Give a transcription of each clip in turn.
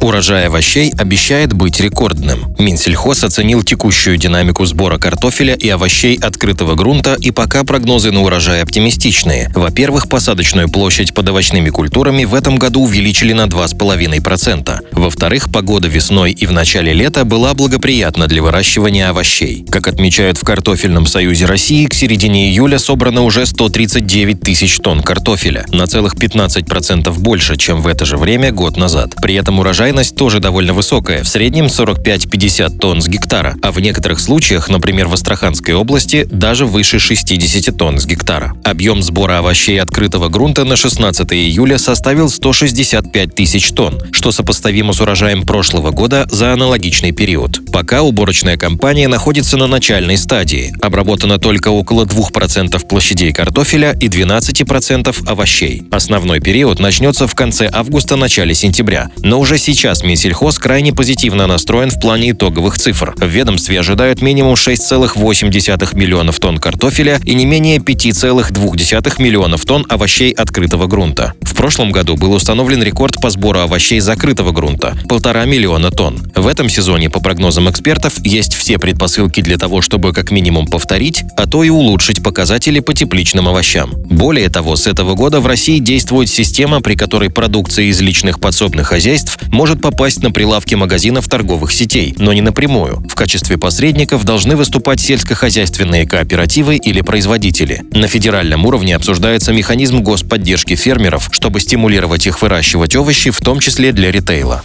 Урожай овощей обещает быть рекордным. Минсельхоз оценил текущую динамику сбора картофеля и овощей открытого грунта, и пока прогнозы на урожай оптимистичные. Во-первых, посадочную площадь под овощными культурами в этом году увеличили на 2,5%. Во-вторых, погода весной и в начале лета была благоприятна для выращивания овощей. Как отмечают в Картофельном союзе России, к середине июля собрано уже 139 тысяч тонн картофеля, на целых 15% больше, чем в это же время год назад. При этом урожай урожайность тоже довольно высокая, в среднем 45-50 тонн с гектара, а в некоторых случаях, например, в Астраханской области, даже выше 60 тонн с гектара. Объем сбора овощей открытого грунта на 16 июля составил 165 тысяч тонн, что сопоставимо с урожаем прошлого года за аналогичный период. Пока уборочная кампания находится на начальной стадии. Обработано только около 2% площадей картофеля и 12% овощей. Основной период начнется в конце августа-начале сентября, но уже сейчас Минсельхоз крайне позитивно настроен в плане итоговых цифр. В ведомстве ожидают минимум 6,8 миллионов тонн картофеля и не менее 5,2 миллионов тонн овощей открытого грунта. В прошлом году был установлен рекорд по сбору овощей закрытого грунта – полтора миллиона тонн. В этом сезоне, по прогнозам экспертов, есть все предпосылки для того, чтобы как минимум повторить, а то и улучшить показатели по тепличным овощам. Более того, с этого года в России действует система, при которой продукция из личных подсобных хозяйств может попасть на прилавки магазинов торговых сетей, но не напрямую. В качестве посредников должны выступать сельскохозяйственные кооперативы или производители. На федеральном уровне обсуждается механизм господдержки фермеров, чтобы стимулировать их выращивать овощи, в том числе для ритейла.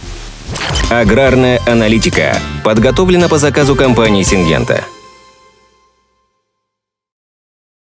Аграрная аналитика подготовлена по заказу компании «Сингента».